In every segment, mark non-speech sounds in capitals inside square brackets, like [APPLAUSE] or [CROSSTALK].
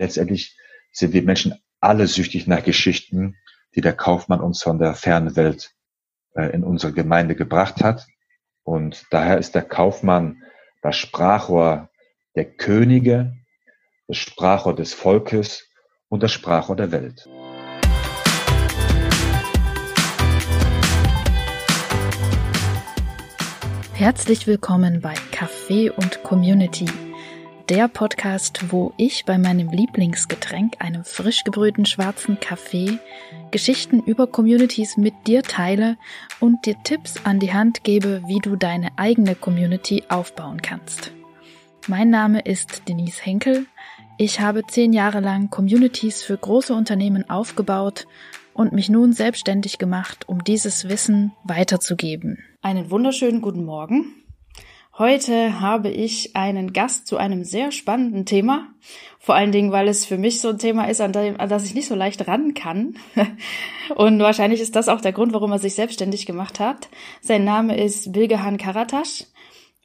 letztendlich sind wir Menschen alle süchtig nach Geschichten, die der Kaufmann uns von der fernen Welt äh, in unsere Gemeinde gebracht hat. Und daher ist der Kaufmann das Sprachrohr der Könige, das Sprachrohr des Volkes und das Sprachrohr der Welt. Herzlich willkommen bei Kaffee und Community, der Podcast, wo ich bei meinem Lieblingsgetränk, einem frisch gebrühten schwarzen Kaffee, Geschichten über Communities mit dir teile und dir Tipps an die Hand gebe, wie du deine eigene Community aufbauen kannst. Mein Name ist Denise Henkel. Ich habe zehn Jahre lang Communities für große Unternehmen aufgebaut und mich nun selbstständig gemacht, um dieses Wissen weiterzugeben. Einen wunderschönen guten Morgen. Heute habe ich einen Gast zu einem sehr spannenden Thema. Vor allen Dingen, weil es für mich so ein Thema ist, an, dem, an das ich nicht so leicht ran kann. [LAUGHS] Und wahrscheinlich ist das auch der Grund, warum er sich selbstständig gemacht hat. Sein Name ist Bilgehan Karatasch.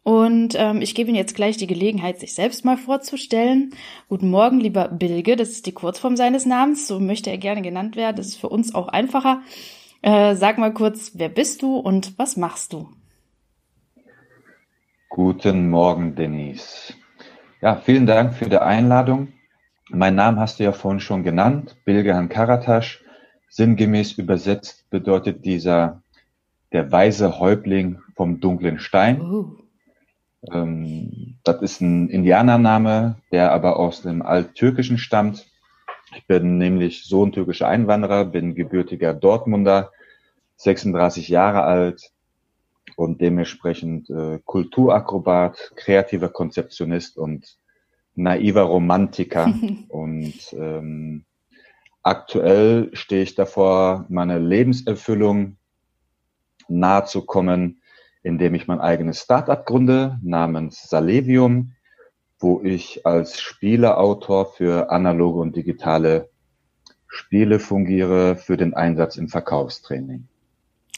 Und ähm, ich gebe Ihnen jetzt gleich die Gelegenheit, sich selbst mal vorzustellen. Guten Morgen, lieber Bilge, das ist die Kurzform seines Namens, so möchte er gerne genannt werden. Das ist für uns auch einfacher. Äh, sag mal kurz, wer bist du und was machst du? Guten Morgen, Denise. Ja, vielen Dank für die Einladung. Mein Name hast du ja vorhin schon genannt, Bilgehan Karatasch. Sinngemäß übersetzt bedeutet dieser der weise Häuptling vom dunklen Stein. Uh. Ähm, das ist ein Indianername, der aber aus dem Alttürkischen stammt. Ich bin nämlich Sohn türkischer Einwanderer, bin gebürtiger Dortmunder, 36 Jahre alt und dementsprechend äh, Kulturakrobat, kreativer Konzeptionist und naiver Romantiker. [LAUGHS] und ähm, aktuell stehe ich davor, meine Lebenserfüllung nahe zu kommen, indem ich mein eigenes Startup gründe namens Salevium, wo ich als Spieleautor für analoge und digitale Spiele fungiere für den Einsatz im Verkaufstraining.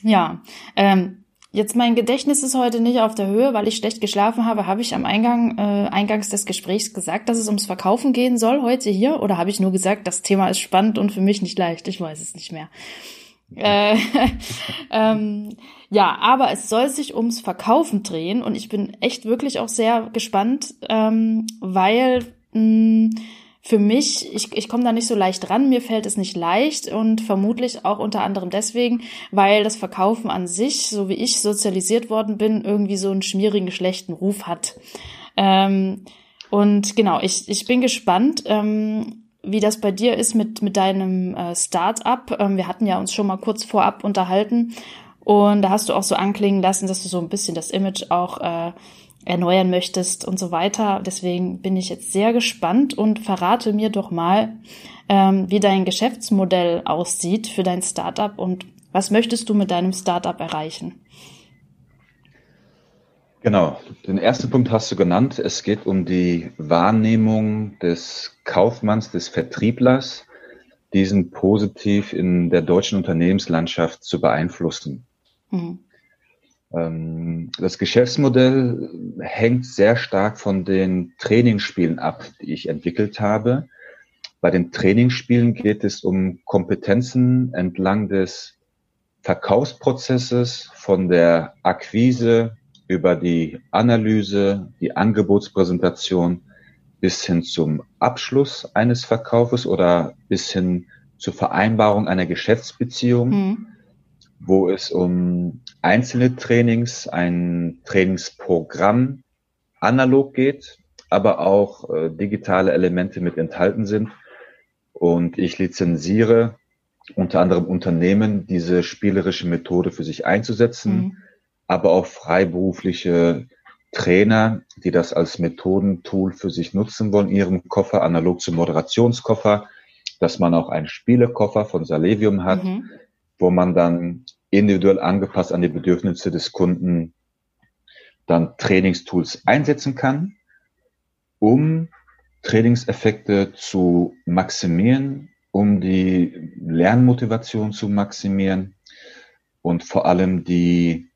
Ja, ähm, jetzt mein Gedächtnis ist heute nicht auf der Höhe, weil ich schlecht geschlafen habe. Habe ich am Eingang, äh, eingangs des Gesprächs gesagt, dass es ums Verkaufen gehen soll heute hier? Oder habe ich nur gesagt, das Thema ist spannend und für mich nicht leicht? Ich weiß es nicht mehr. Äh, [LAUGHS] ähm, ja, aber es soll sich ums Verkaufen drehen und ich bin echt wirklich auch sehr gespannt, ähm, weil mh, mm, für mich, ich, ich komme da nicht so leicht ran, mir fällt es nicht leicht und vermutlich auch unter anderem deswegen, weil das Verkaufen an sich, so wie ich sozialisiert worden bin, irgendwie so einen schmierigen, schlechten Ruf hat. Ähm, und genau, ich, ich bin gespannt. Ähm, wie das bei dir ist mit, mit deinem äh, Start-up. Ähm, wir hatten ja uns schon mal kurz vorab unterhalten und da hast du auch so anklingen lassen, dass du so ein bisschen das Image auch äh, erneuern möchtest und so weiter. Deswegen bin ich jetzt sehr gespannt und verrate mir doch mal, ähm, wie dein Geschäftsmodell aussieht für dein Startup und was möchtest du mit deinem Startup erreichen? Genau, den ersten Punkt hast du genannt. Es geht um die Wahrnehmung des Kaufmanns, des Vertrieblers, diesen positiv in der deutschen Unternehmenslandschaft zu beeinflussen. Mhm. Ähm, das Geschäftsmodell hängt sehr stark von den Trainingsspielen ab, die ich entwickelt habe. Bei den Trainingsspielen geht es um Kompetenzen entlang des Verkaufsprozesses von der Akquise über die Analyse, die Angebotspräsentation bis hin zum Abschluss eines Verkaufes oder bis hin zur Vereinbarung einer Geschäftsbeziehung, mhm. wo es um einzelne Trainings, ein Trainingsprogramm analog geht, aber auch äh, digitale Elemente mit enthalten sind. Und ich lizenziere unter anderem Unternehmen, diese spielerische Methode für sich einzusetzen. Mhm aber auch freiberufliche Trainer, die das als Methodentool für sich nutzen wollen, ihrem Koffer, analog zum Moderationskoffer, dass man auch einen Spielekoffer von Salevium hat, mhm. wo man dann individuell angepasst an die Bedürfnisse des Kunden dann Trainingstools einsetzen kann, um Trainingseffekte zu maximieren, um die Lernmotivation zu maximieren und vor allem die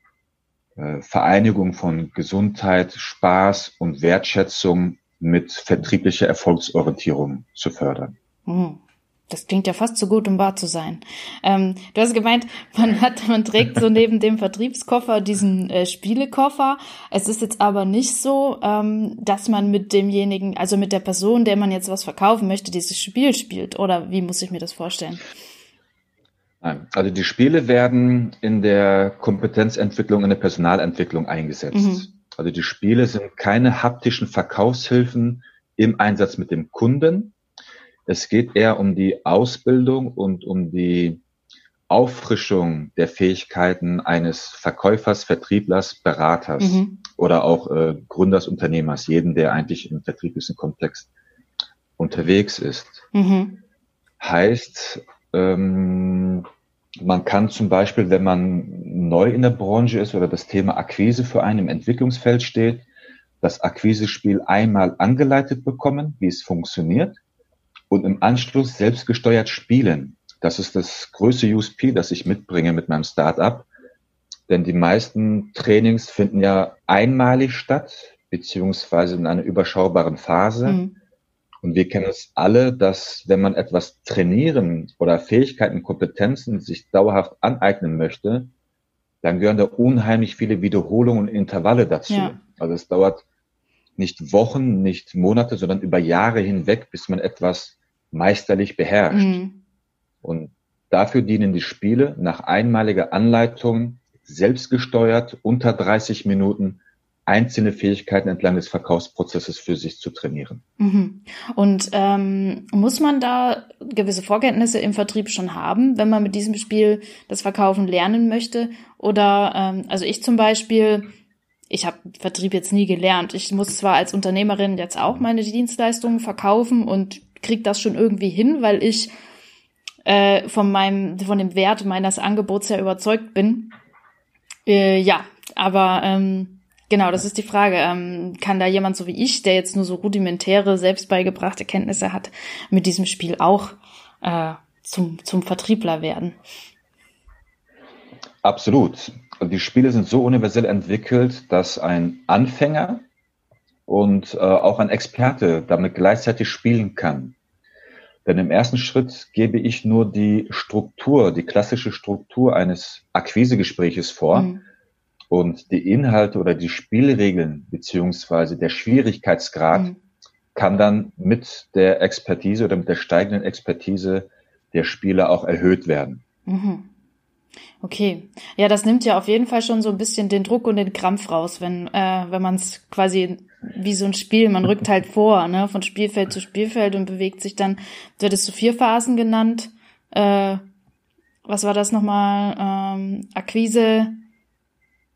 äh, Vereinigung von Gesundheit, Spaß und Wertschätzung mit vertrieblicher Erfolgsorientierung zu fördern. Hm. Das klingt ja fast zu gut, um wahr zu sein. Ähm, du hast gemeint, [LAUGHS] man hat, man trägt so neben dem Vertriebskoffer diesen äh, Spielekoffer. Es ist jetzt aber nicht so, ähm, dass man mit demjenigen, also mit der Person, der man jetzt was verkaufen möchte, dieses Spiel spielt. Oder wie muss ich mir das vorstellen? Nein. Also die Spiele werden in der Kompetenzentwicklung, in der Personalentwicklung eingesetzt. Mhm. Also die Spiele sind keine haptischen Verkaufshilfen im Einsatz mit dem Kunden, es geht eher um die Ausbildung und um die Auffrischung der Fähigkeiten eines Verkäufers, Vertrieblers, Beraters mhm. oder auch äh, Gründers, Unternehmers, jeden, der eigentlich im vertrieblichen Kontext unterwegs ist. Mhm. Heißt, ähm, man kann zum Beispiel, wenn man neu in der Branche ist oder das Thema Akquise für einen im Entwicklungsfeld steht, das Akquisespiel einmal angeleitet bekommen, wie es funktioniert und im Anschluss selbstgesteuert spielen. Das ist das größte USP, das ich mitbringe mit meinem Startup. Denn die meisten Trainings finden ja einmalig statt, beziehungsweise in einer überschaubaren Phase. Mhm. Und wir kennen es alle, dass wenn man etwas trainieren oder Fähigkeiten, Kompetenzen sich dauerhaft aneignen möchte, dann gehören da unheimlich viele Wiederholungen und Intervalle dazu. Ja. Also es dauert nicht Wochen, nicht Monate, sondern über Jahre hinweg, bis man etwas meisterlich beherrscht. Mhm. Und dafür dienen die Spiele nach einmaliger Anleitung selbstgesteuert unter 30 Minuten einzelne Fähigkeiten entlang des Verkaufsprozesses für sich zu trainieren. Mhm. Und ähm, muss man da gewisse Vorkenntnisse im Vertrieb schon haben, wenn man mit diesem Spiel das Verkaufen lernen möchte? Oder ähm, also ich zum Beispiel, ich habe Vertrieb jetzt nie gelernt. Ich muss zwar als Unternehmerin jetzt auch meine Dienstleistungen verkaufen und krieg das schon irgendwie hin, weil ich äh, von meinem, von dem Wert meines Angebots ja überzeugt bin. Äh, ja, aber ähm, genau, das ist die Frage. Ähm, kann da jemand so wie ich, der jetzt nur so rudimentäre, selbst beigebrachte Kenntnisse hat, mit diesem Spiel auch äh, zum, zum Vertriebler werden? Absolut. Die Spiele sind so universell entwickelt, dass ein Anfänger und äh, auch ein Experte damit gleichzeitig spielen kann. Denn im ersten Schritt gebe ich nur die Struktur, die klassische Struktur eines Akquisegespräches vor. Mhm. Und die Inhalte oder die Spielregeln beziehungsweise der Schwierigkeitsgrad mhm. kann dann mit der Expertise oder mit der steigenden Expertise der Spieler auch erhöht werden. Mhm. Okay, ja, das nimmt ja auf jeden Fall schon so ein bisschen den Druck und den Krampf raus, wenn äh, wenn man es quasi wie so ein Spiel, man rückt halt [LAUGHS] vor, ne, von Spielfeld zu Spielfeld und bewegt sich dann, wird es zu vier Phasen genannt. Äh, was war das nochmal? Ähm, Akquise,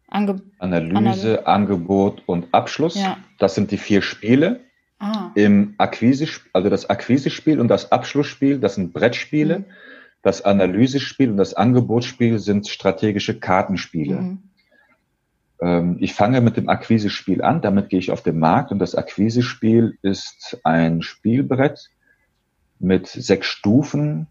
Ange Analyse, Anal Angebot und Abschluss. Ja. Das sind die vier Spiele. Ah. Im Akquise, also das Akquisespiel und das Abschlussspiel, das sind Brettspiele. Mhm. Das Analysespiel und das Angebotsspiel sind strategische Kartenspiele. Mhm. Ähm, ich fange mit dem Akquisespiel an, damit gehe ich auf den Markt und das Akquisespiel ist ein Spielbrett mit sechs Stufen.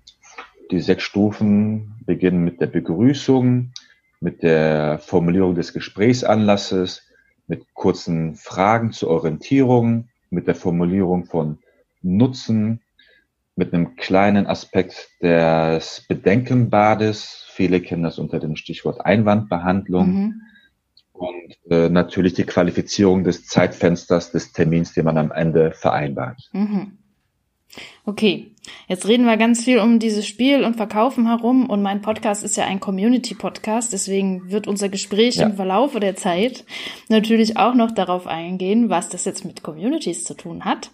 Die sechs Stufen beginnen mit der Begrüßung, mit der Formulierung des Gesprächsanlasses, mit kurzen Fragen zur Orientierung, mit der Formulierung von Nutzen, mit einem kleinen Aspekt des Bedenkenbades. Viele kennen das unter dem Stichwort Einwandbehandlung. Mhm und äh, natürlich die Qualifizierung des Zeitfensters des Termins, den man am Ende vereinbart. Mhm. Okay, jetzt reden wir ganz viel um dieses Spiel und Verkaufen herum und mein Podcast ist ja ein Community-Podcast, deswegen wird unser Gespräch ja. im Verlaufe der Zeit natürlich auch noch darauf eingehen, was das jetzt mit Communities zu tun hat.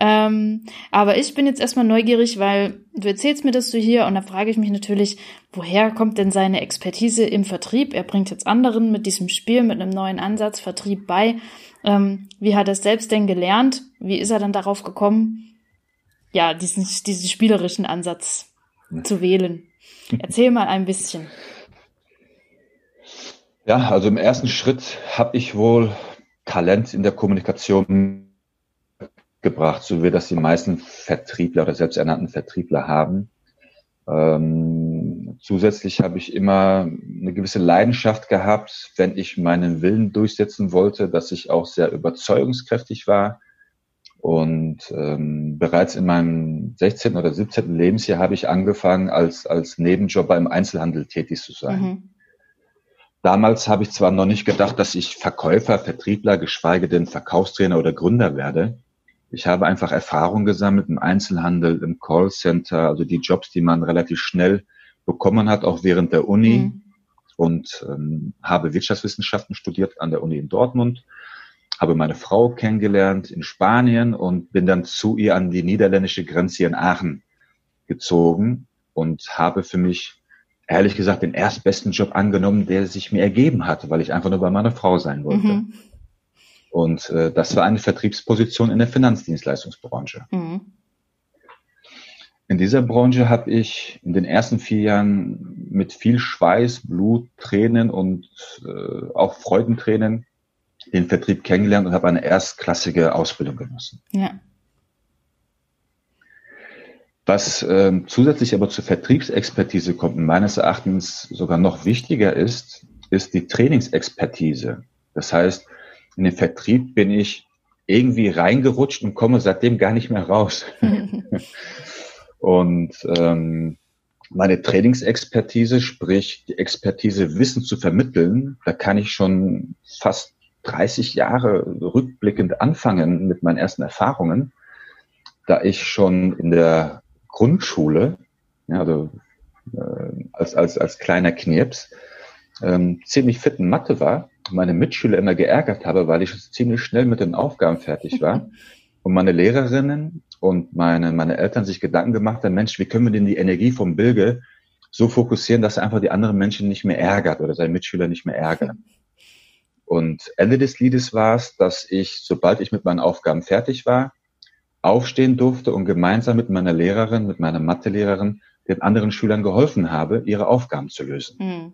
Ähm, aber ich bin jetzt erstmal neugierig, weil du erzählst mir das so hier und da frage ich mich natürlich, woher kommt denn seine Expertise im Vertrieb? Er bringt jetzt anderen mit diesem Spiel, mit einem neuen Ansatz Vertrieb bei. Ähm, wie hat er es selbst denn gelernt? Wie ist er dann darauf gekommen, ja, diesen, diesen spielerischen Ansatz zu wählen? Erzähl mal ein bisschen. Ja, also im ersten Schritt habe ich wohl Talent in der Kommunikation gebracht, so wie das die meisten Vertriebler oder selbsternannten Vertriebler haben. Ähm, zusätzlich habe ich immer eine gewisse Leidenschaft gehabt, wenn ich meinen Willen durchsetzen wollte, dass ich auch sehr überzeugungskräftig war Und ähm, bereits in meinem 16. oder 17. Lebensjahr habe ich angefangen, als, als Nebenjob beim Einzelhandel tätig zu sein. Mhm. Damals habe ich zwar noch nicht gedacht, dass ich Verkäufer, Vertriebler, geschweige denn Verkaufstrainer oder Gründer werde. Ich habe einfach Erfahrung gesammelt im Einzelhandel, im Callcenter, also die Jobs, die man relativ schnell bekommen hat, auch während der Uni. Mhm. Und ähm, habe Wirtschaftswissenschaften studiert an der Uni in Dortmund habe meine Frau kennengelernt in Spanien und bin dann zu ihr an die niederländische Grenze hier in Aachen gezogen und habe für mich ehrlich gesagt den erstbesten Job angenommen, der sich mir ergeben hatte, weil ich einfach nur bei meiner Frau sein wollte. Mhm. Und äh, das war eine Vertriebsposition in der Finanzdienstleistungsbranche. Mhm. In dieser Branche habe ich in den ersten vier Jahren mit viel Schweiß, Blut, Tränen und äh, auch Freudentränen den Vertrieb kennengelernt und habe eine erstklassige Ausbildung genossen. Ja. Was ähm, zusätzlich aber zur Vertriebsexpertise kommt und meines Erachtens sogar noch wichtiger ist, ist die Trainingsexpertise. Das heißt, in den Vertrieb bin ich irgendwie reingerutscht und komme seitdem gar nicht mehr raus. [LAUGHS] und ähm, meine Trainingsexpertise, sprich die Expertise, Wissen zu vermitteln, da kann ich schon fast 30 Jahre rückblickend anfangen mit meinen ersten Erfahrungen, da ich schon in der Grundschule, ja, also äh, als, als, als kleiner Knirps, ähm, ziemlich fit in Mathe war, meine Mitschüler immer geärgert habe, weil ich ziemlich schnell mit den Aufgaben fertig war. [LAUGHS] und meine Lehrerinnen und meine, meine Eltern sich Gedanken gemacht haben, Mensch, wie können wir denn die Energie vom Bilge so fokussieren, dass er einfach die anderen Menschen nicht mehr ärgert oder seine Mitschüler nicht mehr ärgert. [LAUGHS] Und Ende des Liedes war es, dass ich, sobald ich mit meinen Aufgaben fertig war, aufstehen durfte und gemeinsam mit meiner Lehrerin, mit meiner Mathelehrerin, den anderen Schülern geholfen habe, ihre Aufgaben zu lösen. Mhm.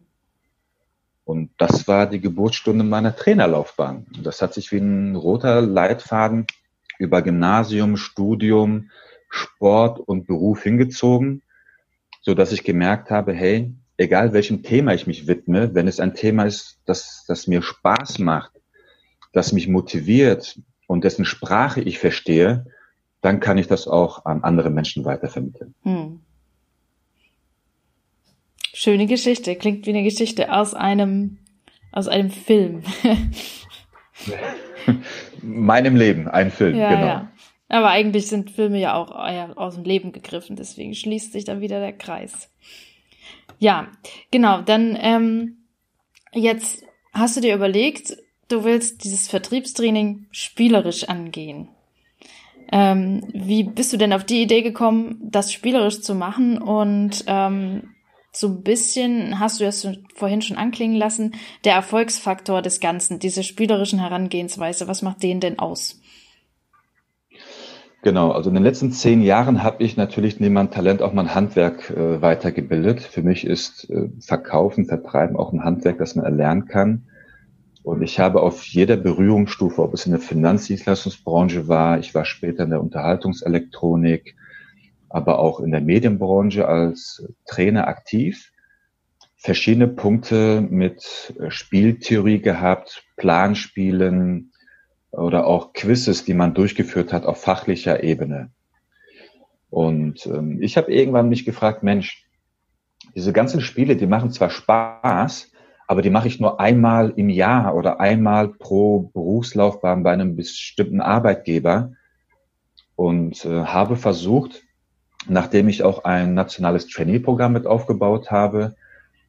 Und das war die Geburtsstunde meiner Trainerlaufbahn. Das hat sich wie ein roter Leitfaden über Gymnasium, Studium, Sport und Beruf hingezogen, so dass ich gemerkt habe, hey, egal welchem Thema ich mich widme, wenn es ein Thema ist, das, das mir Spaß macht, das mich motiviert und dessen Sprache ich verstehe, dann kann ich das auch an andere Menschen weitervermitteln. Hm. Schöne Geschichte, klingt wie eine Geschichte aus einem, aus einem Film. [LAUGHS] Meinem Leben, ein Film, ja, genau. Ja. Aber eigentlich sind Filme ja auch aus dem Leben gegriffen, deswegen schließt sich dann wieder der Kreis. Ja, genau. Dann ähm, jetzt hast du dir überlegt, du willst dieses Vertriebstraining spielerisch angehen. Ähm, wie bist du denn auf die Idee gekommen, das spielerisch zu machen? Und ähm, so ein bisschen, hast du das vorhin schon anklingen lassen, der Erfolgsfaktor des Ganzen, diese spielerischen Herangehensweise, was macht den denn aus? Genau, also in den letzten zehn Jahren habe ich natürlich neben meinem Talent auch mein Handwerk äh, weitergebildet. Für mich ist äh, Verkaufen, Vertreiben auch ein Handwerk, das man erlernen kann. Und ich habe auf jeder Berührungsstufe, ob es in der Finanzdienstleistungsbranche war, ich war später in der Unterhaltungselektronik, aber auch in der Medienbranche als Trainer aktiv, verschiedene Punkte mit Spieltheorie gehabt, Planspielen, oder auch Quizzes, die man durchgeführt hat auf fachlicher Ebene. Und ähm, ich habe irgendwann mich gefragt, Mensch, diese ganzen Spiele, die machen zwar Spaß, aber die mache ich nur einmal im Jahr oder einmal pro Berufslaufbahn bei einem bestimmten Arbeitgeber und äh, habe versucht, nachdem ich auch ein nationales Trainee-Programm mit aufgebaut habe,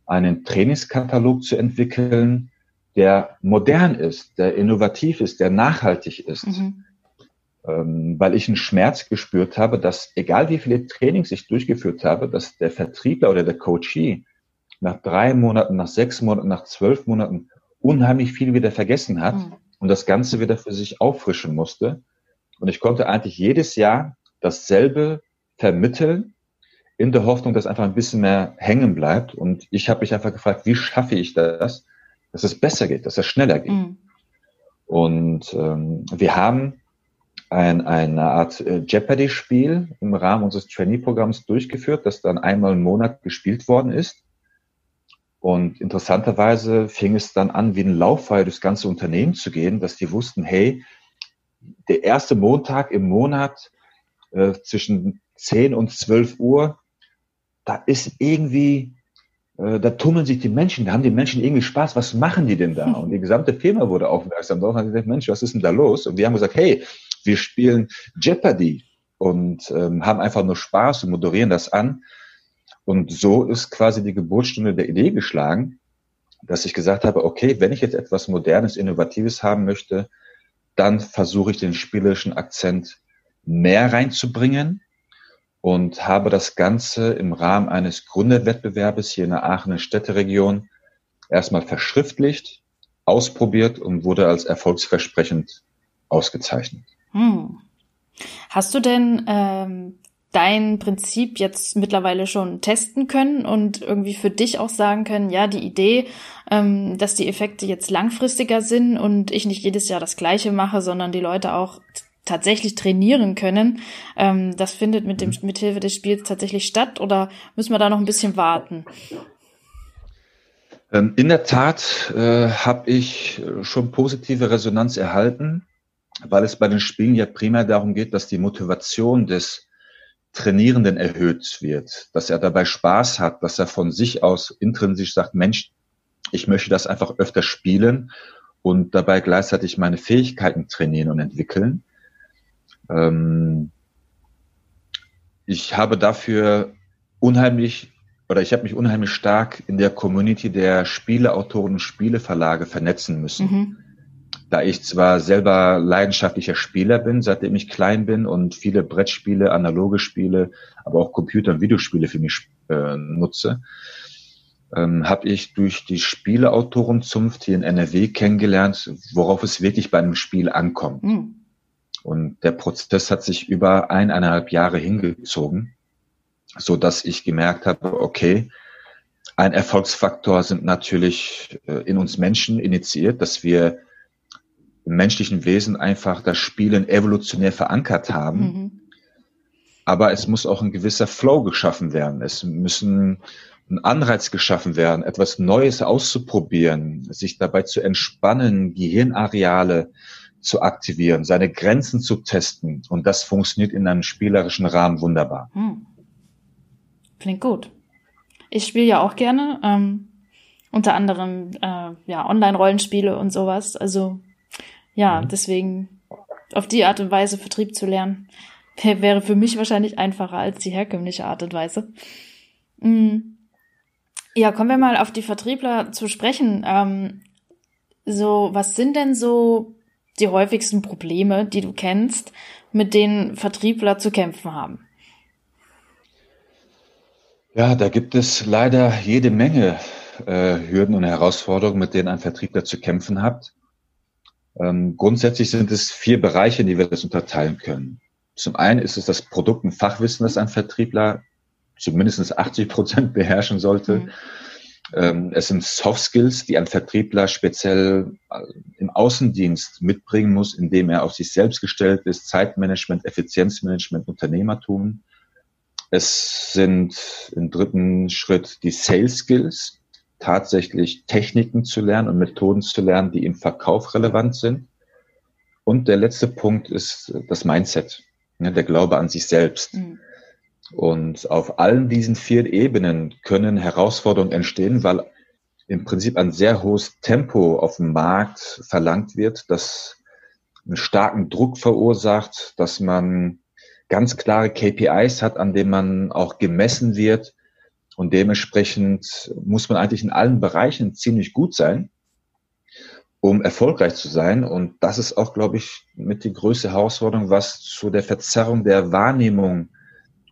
einen Trainingskatalog zu entwickeln, der modern ist, der innovativ ist, der nachhaltig ist. Mhm. Ähm, weil ich einen Schmerz gespürt habe, dass egal wie viele Trainings ich durchgeführt habe, dass der Vertriebler oder der Coachee nach drei Monaten, nach sechs Monaten, nach zwölf Monaten unheimlich viel wieder vergessen hat mhm. und das Ganze wieder für sich auffrischen musste. Und ich konnte eigentlich jedes Jahr dasselbe vermitteln, in der Hoffnung, dass einfach ein bisschen mehr hängen bleibt. Und ich habe mich einfach gefragt, wie schaffe ich das, dass es besser geht, dass es schneller geht. Mhm. Und ähm, wir haben ein, eine Art äh, Jeopardy-Spiel im Rahmen unseres Trainee-Programms durchgeführt, das dann einmal im Monat gespielt worden ist. Und interessanterweise fing es dann an, wie ein Lauffeuer durchs ganze Unternehmen zu gehen, dass die wussten, hey, der erste Montag im Monat äh, zwischen 10 und 12 Uhr, da ist irgendwie, äh, da tummeln sich die Menschen, da haben die Menschen irgendwie Spaß, was machen die denn da? [LAUGHS] Und die gesamte Firma wurde aufmerksam darauf und hat gesagt, Mensch, was ist denn da los? Und wir haben gesagt, hey, wir spielen Jeopardy und ähm, haben einfach nur Spaß und moderieren das an. Und so ist quasi die Geburtsstunde der Idee geschlagen, dass ich gesagt habe, okay, wenn ich jetzt etwas Modernes, Innovatives haben möchte, dann versuche ich den spielerischen Akzent mehr reinzubringen und habe das Ganze im Rahmen eines Gründerwettbewerbes hier in der Aachener Städteregion erstmal verschriftlicht, ausprobiert und wurde als erfolgsversprechend ausgezeichnet. Hm. Hast du denn ähm, dein Prinzip jetzt mittlerweile schon testen können und irgendwie für dich auch sagen können, ja, die Idee, ähm, dass die Effekte jetzt langfristiger sind und ich nicht jedes Jahr das gleiche mache, sondern die Leute auch tatsächlich trainieren können, ähm, das findet mit dem mit Hilfe des Spiels tatsächlich statt oder müssen wir da noch ein bisschen warten? Ähm, in der Tat äh, habe ich schon positive Resonanz erhalten, weil es bei den Spielen ja primär darum geht, dass die Motivation des Trainierenden erhöht wird, dass er dabei Spaß hat, dass er von sich aus intrinsisch sagt, Mensch, ich möchte das einfach öfter spielen und dabei gleichzeitig meine Fähigkeiten trainieren und entwickeln. Ähm, ich habe dafür unheimlich oder ich habe mich unheimlich stark in der Community der Spieleautoren und Spieleverlage vernetzen müssen. Mhm. Da ich zwar selber leidenschaftlicher Spieler bin, seitdem ich klein bin und viele Brettspiele, analoge Spiele, aber auch Computer- und Videospiele für mich äh, nutze, ähm, habe ich durch die Spieleautorenzunft hier in NRW kennengelernt, worauf es wirklich bei einem Spiel ankommt. Mhm. Und der Prozess hat sich über eineinhalb Jahre hingezogen, so dass ich gemerkt habe, okay, ein Erfolgsfaktor sind natürlich äh, in uns Menschen initiiert, dass wir im menschlichen Wesen einfach das Spielen evolutionär verankert haben. Mhm. Aber es muss auch ein gewisser Flow geschaffen werden. Es müssen ein Anreiz geschaffen werden, etwas Neues auszuprobieren, sich dabei zu entspannen, Gehirnareale zu aktivieren, seine Grenzen zu testen. Und das funktioniert in einem spielerischen Rahmen wunderbar. Hm. Klingt gut. Ich spiele ja auch gerne, ähm, unter anderem äh, ja Online-Rollenspiele und sowas. Also ja, mhm. deswegen auf die Art und Weise Vertrieb zu lernen, wäre für mich wahrscheinlich einfacher als die herkömmliche Art und Weise. Mhm. Ja, kommen wir mal auf die Vertriebler zu sprechen. Ähm, so, was sind denn so die häufigsten Probleme, die du kennst, mit denen Vertriebler zu kämpfen haben? Ja, da gibt es leider jede Menge äh, Hürden und Herausforderungen, mit denen ein Vertriebler zu kämpfen hat. Ähm, grundsätzlich sind es vier Bereiche, in die wir das unterteilen können. Zum einen ist es das Produkt- und Fachwissen, das ein Vertriebler zumindest 80 Prozent beherrschen sollte. Mhm. Ähm, es sind Soft Skills, die ein Vertriebler speziell äh, im Außendienst mitbringen muss, indem er auf sich selbst gestellt ist, Zeitmanagement, Effizienzmanagement, Unternehmertum. Es sind im dritten Schritt die Sales Skills, tatsächlich Techniken zu lernen und Methoden zu lernen, die im Verkauf relevant sind. Und der letzte Punkt ist das Mindset, ne, der Glaube an sich selbst. Mhm. Und auf allen diesen vier Ebenen können Herausforderungen entstehen, weil im Prinzip ein sehr hohes Tempo auf dem Markt verlangt wird, das einen starken Druck verursacht, dass man ganz klare KPIs hat, an denen man auch gemessen wird. Und dementsprechend muss man eigentlich in allen Bereichen ziemlich gut sein, um erfolgreich zu sein. Und das ist auch, glaube ich, mit die größte Herausforderung, was zu der Verzerrung der Wahrnehmung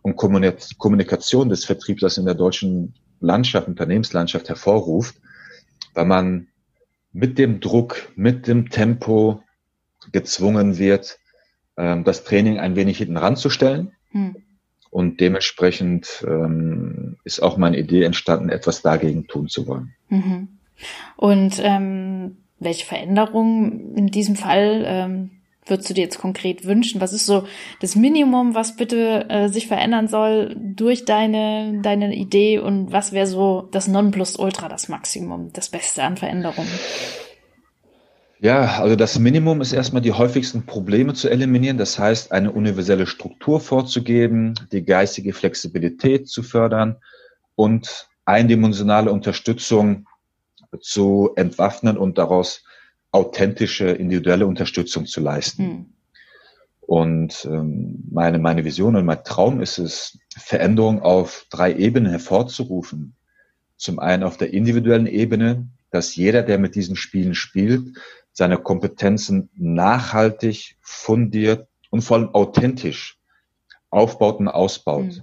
und Kommunikation des Vertrieblers in der deutschen Landschaft, Unternehmenslandschaft hervorruft, weil man mit dem Druck, mit dem Tempo gezwungen wird, ähm, das Training ein wenig hinten ranzustellen. Hm. Und dementsprechend ähm, ist auch meine Idee entstanden, etwas dagegen tun zu wollen. Mhm. Und ähm, welche Veränderungen in diesem Fall ähm, würdest du dir jetzt konkret wünschen? Was ist so das Minimum, was bitte äh, sich verändern soll durch deine, deine Idee und was wäre so das Nonplusultra, das Maximum, das Beste an Veränderungen? Ja, also das Minimum ist erstmal die häufigsten Probleme zu eliminieren. Das heißt, eine universelle Struktur vorzugeben, die geistige Flexibilität zu fördern und eindimensionale Unterstützung zu entwaffnen und daraus authentische, individuelle Unterstützung zu leisten. Hm. Und ähm, meine, meine Vision und mein Traum ist es, Veränderung auf drei Ebenen hervorzurufen. Zum einen auf der individuellen Ebene, dass jeder, der mit diesen Spielen spielt, seine Kompetenzen nachhaltig, fundiert und vor allem authentisch aufbaut und ausbaut. Mhm.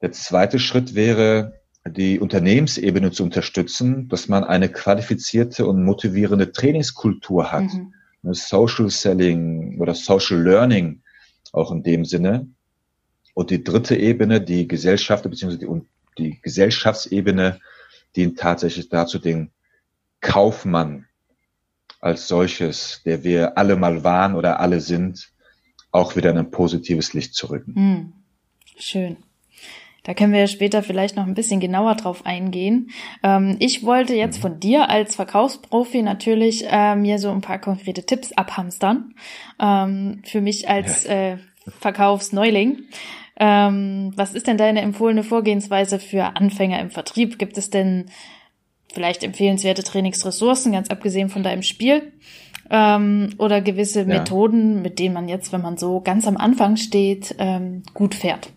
Der zweite Schritt wäre, die Unternehmensebene zu unterstützen, dass man eine qualifizierte und motivierende Trainingskultur hat. Mhm. Social Selling oder Social Learning auch in dem Sinne. Und die dritte Ebene, die Gesellschaft bzw. Die, die Gesellschaftsebene, dient tatsächlich dazu, den Kaufmann als solches, der wir alle mal waren oder alle sind, auch wieder in ein positives Licht zu rücken. Hm. Schön. Da können wir ja später vielleicht noch ein bisschen genauer drauf eingehen. Ähm, ich wollte jetzt mhm. von dir als Verkaufsprofi natürlich äh, mir so ein paar konkrete Tipps abhamstern. Ähm, für mich als äh, Verkaufsneuling. Ähm, was ist denn deine empfohlene Vorgehensweise für Anfänger im Vertrieb? Gibt es denn vielleicht empfehlenswerte Trainingsressourcen, ganz abgesehen von deinem Spiel? Ähm, oder gewisse ja. Methoden, mit denen man jetzt, wenn man so ganz am Anfang steht, ähm, gut fährt?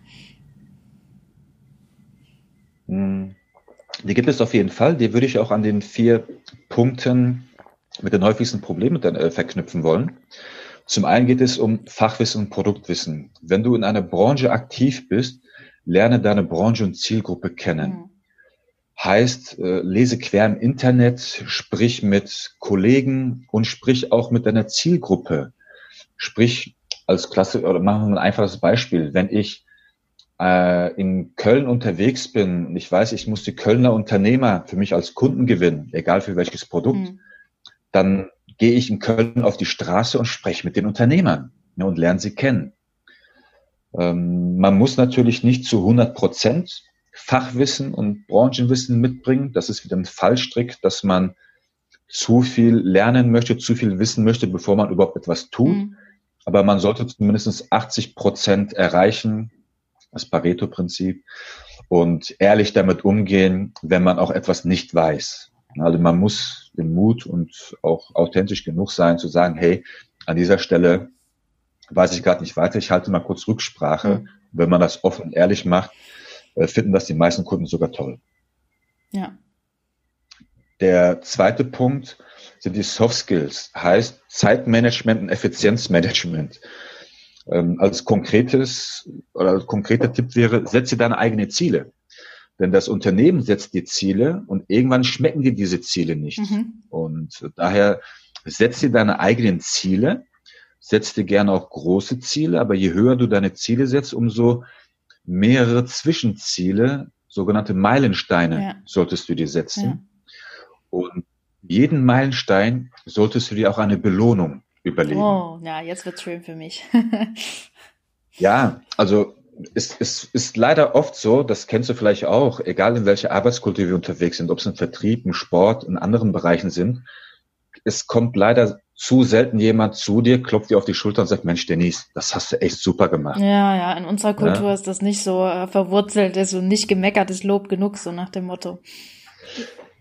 Hm. Die gibt es auf jeden Fall. Die würde ich auch an den vier Punkten mit den häufigsten Problemen dann, äh, verknüpfen wollen. Zum einen geht es um Fachwissen und Produktwissen. Wenn du in einer Branche aktiv bist, lerne deine Branche und Zielgruppe kennen. Mhm. Heißt, äh, lese quer im Internet, sprich mit Kollegen und sprich auch mit deiner Zielgruppe. Sprich als Klasse, oder machen wir ein einfaches Beispiel. Wenn ich äh, in Köln unterwegs bin und ich weiß, ich muss die Kölner Unternehmer für mich als Kunden gewinnen, egal für welches Produkt, mhm. dann gehe ich in Köln auf die Straße und spreche mit den Unternehmern ja, und lerne sie kennen. Ähm, man muss natürlich nicht zu 100 Prozent Fachwissen und Branchenwissen mitbringen. Das ist wieder ein Fallstrick, dass man zu viel lernen möchte, zu viel wissen möchte, bevor man überhaupt etwas tut. Mhm. Aber man sollte zumindest 80 Prozent erreichen, das Pareto-Prinzip, und ehrlich damit umgehen, wenn man auch etwas nicht weiß. Also man muss den Mut und auch authentisch genug sein zu sagen, hey, an dieser Stelle weiß ich gerade nicht weiter, ich halte mal kurz Rücksprache. Mhm. Wenn man das offen und ehrlich macht, äh, finden das die meisten Kunden sogar toll. Ja. Der zweite Punkt sind die Soft Skills, heißt Zeitmanagement und Effizienzmanagement. Ähm, als konkretes oder als konkreter Tipp wäre, setze deine eigenen Ziele. Denn das Unternehmen setzt die Ziele und irgendwann schmecken dir diese Ziele nicht. Mhm. Und daher setz dir deine eigenen Ziele, setz dir gerne auch große Ziele, aber je höher du deine Ziele setzt, umso mehrere Zwischenziele, sogenannte Meilensteine, ja. solltest du dir setzen. Ja. Und jeden Meilenstein solltest du dir auch eine Belohnung überlegen. Oh, ja, jetzt wird's schön für mich. [LAUGHS] ja, also es, es ist leider oft so, das kennst du vielleicht auch, egal in welcher Arbeitskultur wir unterwegs sind, ob es im Vertrieb, im Sport, in anderen Bereichen sind, es kommt leider zu selten jemand zu dir, klopft dir auf die Schulter und sagt, Mensch, Denise, das hast du echt super gemacht. Ja, ja, in unserer Kultur ja? ist das nicht so äh, verwurzelt, ist so nicht gemeckertes Lob genug, so nach dem Motto.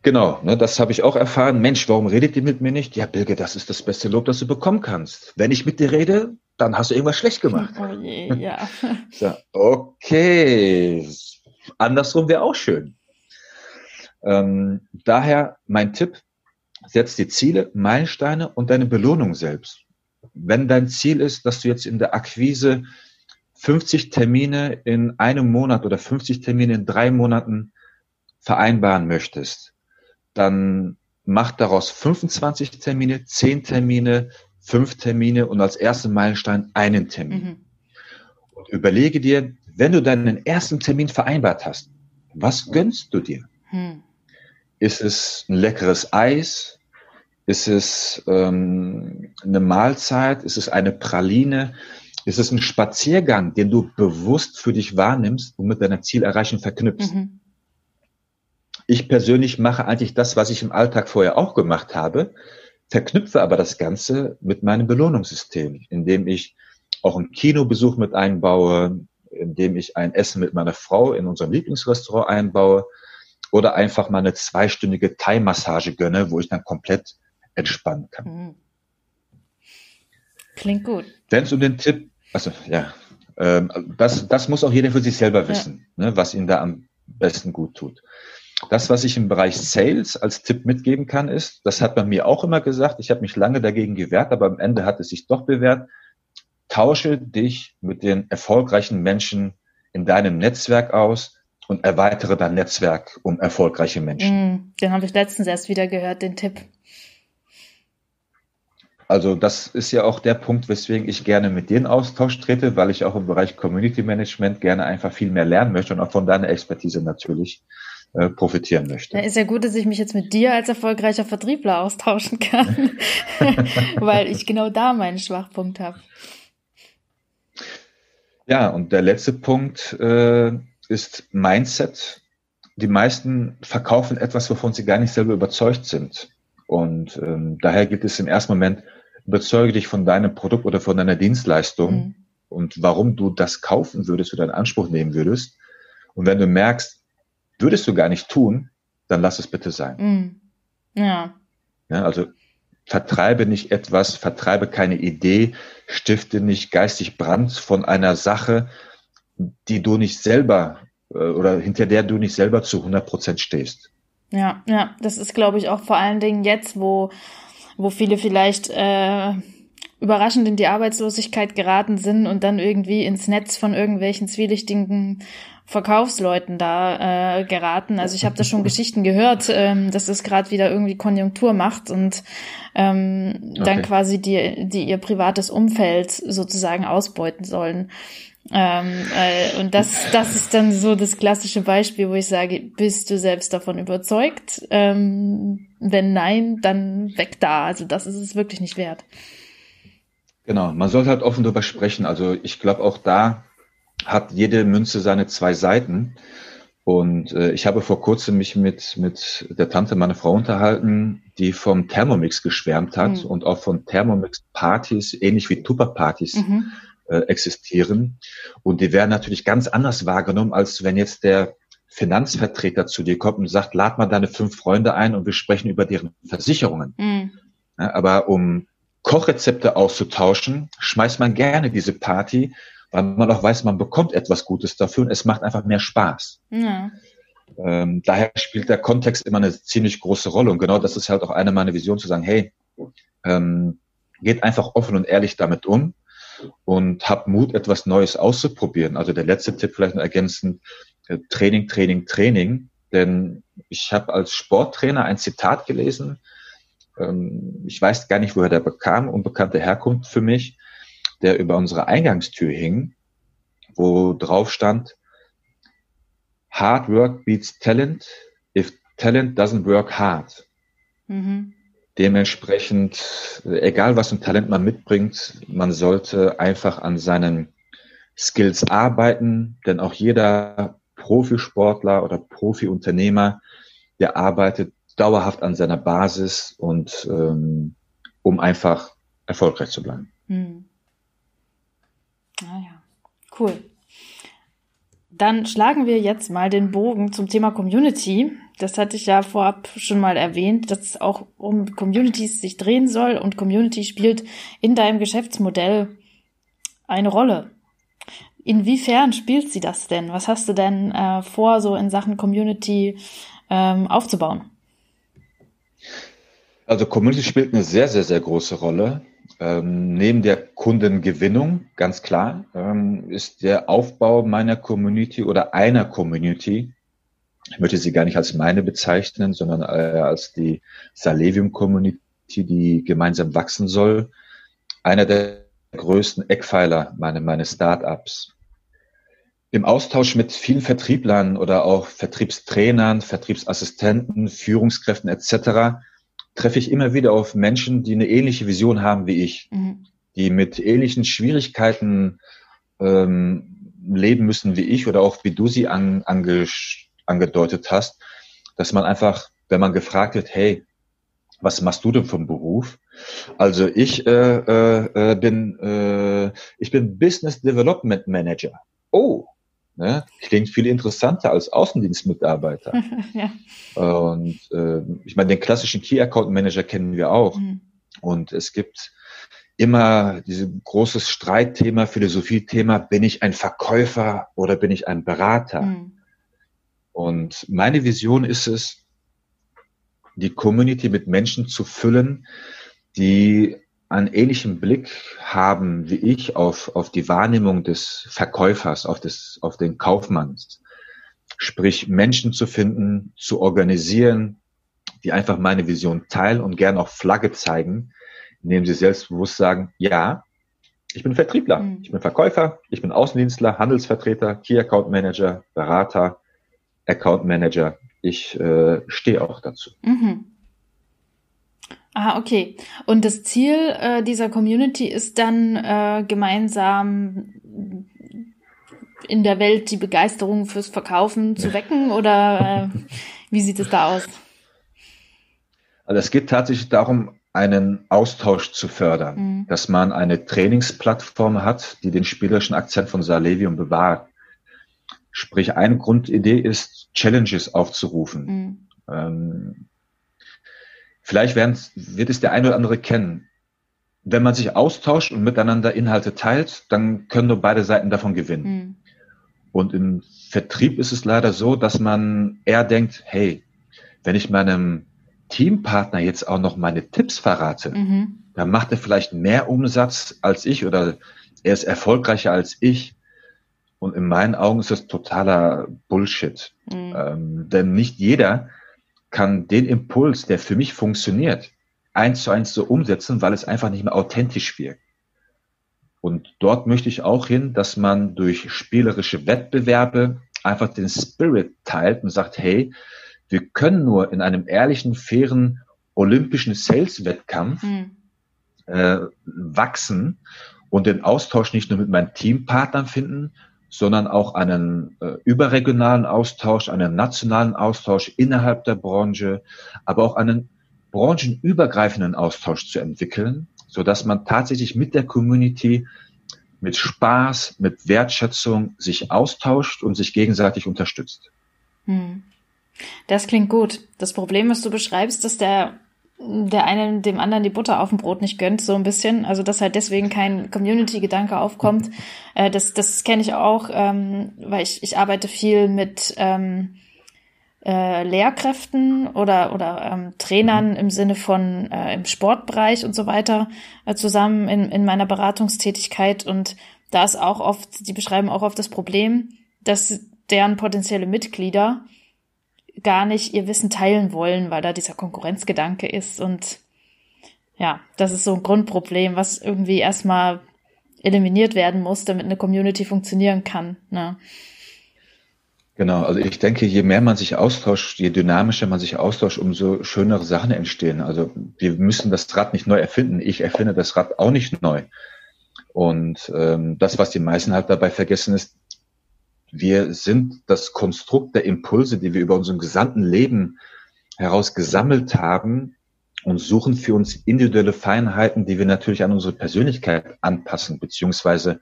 Genau, ne, das habe ich auch erfahren. Mensch, warum redet ihr mit mir nicht? Ja, Bilge, das ist das beste Lob, das du bekommen kannst. Wenn ich mit dir rede, dann hast du irgendwas schlecht gemacht. [LAUGHS] Oh je, ja. [LAUGHS] so, okay, andersrum wäre auch schön. Ähm, daher mein Tipp, setz die Ziele, Meilensteine und deine Belohnung selbst. Wenn dein Ziel ist, dass du jetzt in der Akquise 50 Termine in einem Monat oder 50 Termine in drei Monaten vereinbaren möchtest, dann mach daraus 25 Termine, 10 Termine, 5 Termine und als ersten Meilenstein einen Termin. Mhm. Und überlege dir, wenn du deinen ersten Termin vereinbart hast, was gönnst du dir? Mhm. Ist es ein leckeres Eis? Ist es ähm, eine Mahlzeit? Ist es eine Praline? Ist es ein Spaziergang, den du bewusst für dich wahrnimmst und mit deiner Zielerreichung verknüpfst? Mhm. Ich persönlich mache eigentlich das, was ich im Alltag vorher auch gemacht habe. verknüpfe aber das Ganze mit meinem Belohnungssystem, indem ich auch einen Kinobesuch mit einbaue, indem ich ein Essen mit meiner Frau in unserem Lieblingsrestaurant einbaue oder einfach mal eine zweistündige Thai-Massage gönne, wo ich dann komplett entspannen kann. Mhm. Klingt gut. Wenn es um den Tipp, also ja, ähm, das, das muss auch jeder für sich selber wissen, ja. ne, was ihn da am besten gut tut. Das, was ich im Bereich Sales als Tipp mitgeben kann, ist, das hat man mir auch immer gesagt, ich habe mich lange dagegen gewehrt, aber am Ende hat es sich doch bewährt, tausche dich mit den erfolgreichen Menschen in deinem Netzwerk aus und erweitere dein Netzwerk um erfolgreiche Menschen. Mm, den habe ich letztens erst wieder gehört, den Tipp. Also das ist ja auch der Punkt, weswegen ich gerne mit dir in Austausch trete, weil ich auch im Bereich Community Management gerne einfach viel mehr lernen möchte und auch von deiner Expertise natürlich äh, profitieren möchte. Da ist ja gut, dass ich mich jetzt mit dir als erfolgreicher Vertriebler austauschen kann, [LAUGHS] weil ich genau da meinen Schwachpunkt habe. Ja, und der letzte Punkt äh, ist Mindset. Die meisten verkaufen etwas, wovon sie gar nicht selber überzeugt sind. Und ähm, daher gilt es im ersten Moment, überzeuge dich von deinem Produkt oder von deiner Dienstleistung mhm. und warum du das kaufen würdest oder in Anspruch nehmen würdest. Und wenn du merkst, würdest du gar nicht tun, dann lass es bitte sein. Mhm. Ja. ja. Also vertreibe nicht etwas, vertreibe keine Idee, stifte nicht geistig Brand von einer Sache, die du nicht selber äh, oder hinter der du nicht selber zu 100 Prozent stehst. Ja, ja, das ist, glaube ich, auch vor allen Dingen jetzt, wo, wo viele vielleicht äh, überraschend in die Arbeitslosigkeit geraten sind und dann irgendwie ins Netz von irgendwelchen zwielichtigen Verkaufsleuten da äh, geraten. Also ich habe da schon [LAUGHS] Geschichten gehört, ähm, dass das gerade wieder irgendwie Konjunktur macht und ähm, okay. dann quasi die, die ihr privates Umfeld sozusagen ausbeuten sollen. Ähm, äh, und das, das ist dann so das klassische Beispiel, wo ich sage, bist du selbst davon überzeugt? Ähm, wenn nein, dann weg da. Also das ist es wirklich nicht wert. Genau, man sollte halt offen darüber sprechen. Also ich glaube auch da hat jede Münze seine zwei Seiten. Und äh, ich habe vor kurzem mich mit, mit der Tante meiner Frau unterhalten, die vom Thermomix geschwärmt hat mhm. und auch von Thermomix-Partys, ähnlich wie Tupper-Partys mhm. äh, existieren. Und die werden natürlich ganz anders wahrgenommen, als wenn jetzt der Finanzvertreter zu dir kommt und sagt, lad mal deine fünf Freunde ein und wir sprechen über deren Versicherungen. Mhm. Ja, aber um Kochrezepte auszutauschen, schmeißt man gerne diese Party weil man auch weiß, man bekommt etwas Gutes dafür und es macht einfach mehr Spaß. Ja. Ähm, daher spielt der Kontext immer eine ziemlich große Rolle und genau das ist halt auch eine meiner Visionen zu sagen, hey, ähm, geht einfach offen und ehrlich damit um und habt Mut, etwas Neues auszuprobieren. Also der letzte Tipp vielleicht noch ergänzend, äh, Training, Training, Training. Denn ich habe als Sporttrainer ein Zitat gelesen, ähm, ich weiß gar nicht, woher der bekam, unbekannte Herkunft für mich, der über unsere Eingangstür hing, wo drauf stand, Hard work beats talent if talent doesn't work hard. Mhm. Dementsprechend, egal was ein Talent man mitbringt, man sollte einfach an seinen Skills arbeiten, denn auch jeder Profisportler oder Profiunternehmer, der arbeitet dauerhaft an seiner Basis und ähm, um einfach erfolgreich zu bleiben. Mhm. Ah ja, cool. Dann schlagen wir jetzt mal den Bogen zum Thema Community. Das hatte ich ja vorab schon mal erwähnt, dass es auch um Communities sich drehen soll und Community spielt in deinem Geschäftsmodell eine Rolle. Inwiefern spielt sie das denn? Was hast du denn äh, vor, so in Sachen Community ähm, aufzubauen? Also Community spielt eine sehr, sehr, sehr große Rolle. Ähm, neben der Kundengewinnung, ganz klar, ähm, ist der Aufbau meiner Community oder einer Community, ich möchte sie gar nicht als meine bezeichnen, sondern äh, als die Salevium Community, die gemeinsam wachsen soll, einer der größten Eckpfeiler meines Startups. Im Austausch mit vielen Vertrieblern oder auch Vertriebstrainern, Vertriebsassistenten, Führungskräften etc treffe ich immer wieder auf Menschen, die eine ähnliche Vision haben wie ich, mhm. die mit ähnlichen Schwierigkeiten ähm, leben müssen wie ich oder auch wie du sie an, ange, angedeutet hast, dass man einfach, wenn man gefragt wird, hey, was machst du denn vom Beruf? Also ich äh, äh, äh, bin äh, ich bin Business Development Manager. Oh, ne? klingt viel interessanter als Außendienstmitarbeiter. [LAUGHS] ja. Und äh, ich meine, den klassischen Key Account Manager kennen wir auch. Mhm. Und es gibt immer dieses großes Streitthema, Philosophie-Thema, bin ich ein Verkäufer oder bin ich ein Berater? Mhm. Und meine Vision ist es, die Community mit Menschen zu füllen, die einen ähnlichen Blick haben wie ich auf, auf die Wahrnehmung des Verkäufers, auf, des, auf den Kaufmanns. Sprich, Menschen zu finden, zu organisieren, die einfach meine Vision teilen und gern auch Flagge zeigen, indem sie selbstbewusst sagen, ja, ich bin Vertriebler, mhm. ich bin Verkäufer, ich bin Außendienstler, Handelsvertreter, Key Account Manager, Berater, Account Manager. Ich äh, stehe auch dazu. Mhm. Ah, okay. Und das Ziel äh, dieser Community ist dann äh, gemeinsam in der Welt die Begeisterung fürs Verkaufen zu [LAUGHS] wecken oder äh, wie sieht es da aus? Also es geht tatsächlich darum, einen Austausch zu fördern, mhm. dass man eine Trainingsplattform hat, die den spielerischen Akzent von Salevium bewahrt. Sprich, eine Grundidee ist, Challenges aufzurufen. Mhm. Ähm, vielleicht wird es der eine oder andere kennen. Wenn man sich austauscht und miteinander Inhalte teilt, dann können nur beide Seiten davon gewinnen. Mhm. Und im Vertrieb ist es leider so, dass man eher denkt, hey, wenn ich meinem Teampartner jetzt auch noch meine Tipps verrate, mhm. dann macht er vielleicht mehr Umsatz als ich oder er ist erfolgreicher als ich. Und in meinen Augen ist das totaler Bullshit. Mhm. Ähm, denn nicht jeder kann den Impuls, der für mich funktioniert, eins zu eins so umsetzen, weil es einfach nicht mehr authentisch wirkt. Und dort möchte ich auch hin, dass man durch spielerische Wettbewerbe einfach den Spirit teilt und sagt, hey, wir können nur in einem ehrlichen, fairen olympischen Sales-Wettkampf mhm. äh, wachsen und den Austausch nicht nur mit meinen Teampartnern finden, sondern auch einen äh, überregionalen Austausch, einen nationalen Austausch innerhalb der Branche, aber auch einen branchenübergreifenden Austausch zu entwickeln, so dass man tatsächlich mit der Community mit Spaß, mit Wertschätzung sich austauscht und sich gegenseitig unterstützt. Hm. Das klingt gut. Das Problem, was du beschreibst, dass der der eine dem anderen die Butter auf dem Brot nicht gönnt, so ein bisschen. Also dass halt deswegen kein Community-Gedanke aufkommt. Äh, das das kenne ich auch, ähm, weil ich, ich arbeite viel mit ähm, äh, Lehrkräften oder oder ähm, Trainern im Sinne von äh, im Sportbereich und so weiter äh, zusammen in, in meiner Beratungstätigkeit und da ist auch oft, die beschreiben auch oft das Problem, dass deren potenzielle Mitglieder gar nicht ihr Wissen teilen wollen, weil da dieser Konkurrenzgedanke ist. Und ja, das ist so ein Grundproblem, was irgendwie erstmal eliminiert werden muss, damit eine Community funktionieren kann. Ne? Genau, also ich denke, je mehr man sich austauscht, je dynamischer man sich austauscht, umso schönere Sachen entstehen. Also wir müssen das Rad nicht neu erfinden. Ich erfinde das Rad auch nicht neu. Und ähm, das, was die meisten halt dabei vergessen, ist, wir sind das Konstrukt der Impulse, die wir über unseren gesamten Leben heraus gesammelt haben und suchen für uns individuelle Feinheiten, die wir natürlich an unsere Persönlichkeit anpassen, beziehungsweise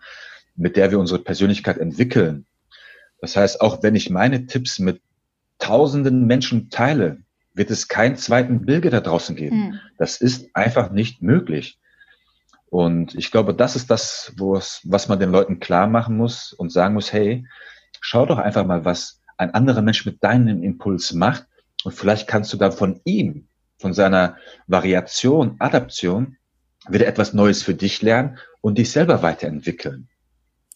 mit der wir unsere Persönlichkeit entwickeln. Das heißt, auch wenn ich meine Tipps mit tausenden Menschen teile, wird es keinen zweiten Bilge da draußen geben. Hm. Das ist einfach nicht möglich. Und ich glaube, das ist das, was man den Leuten klar machen muss und sagen muss, hey, schau doch einfach mal, was ein anderer Mensch mit deinem Impuls macht und vielleicht kannst du dann von ihm, von seiner Variation, Adaption wieder etwas Neues für dich lernen und dich selber weiterentwickeln.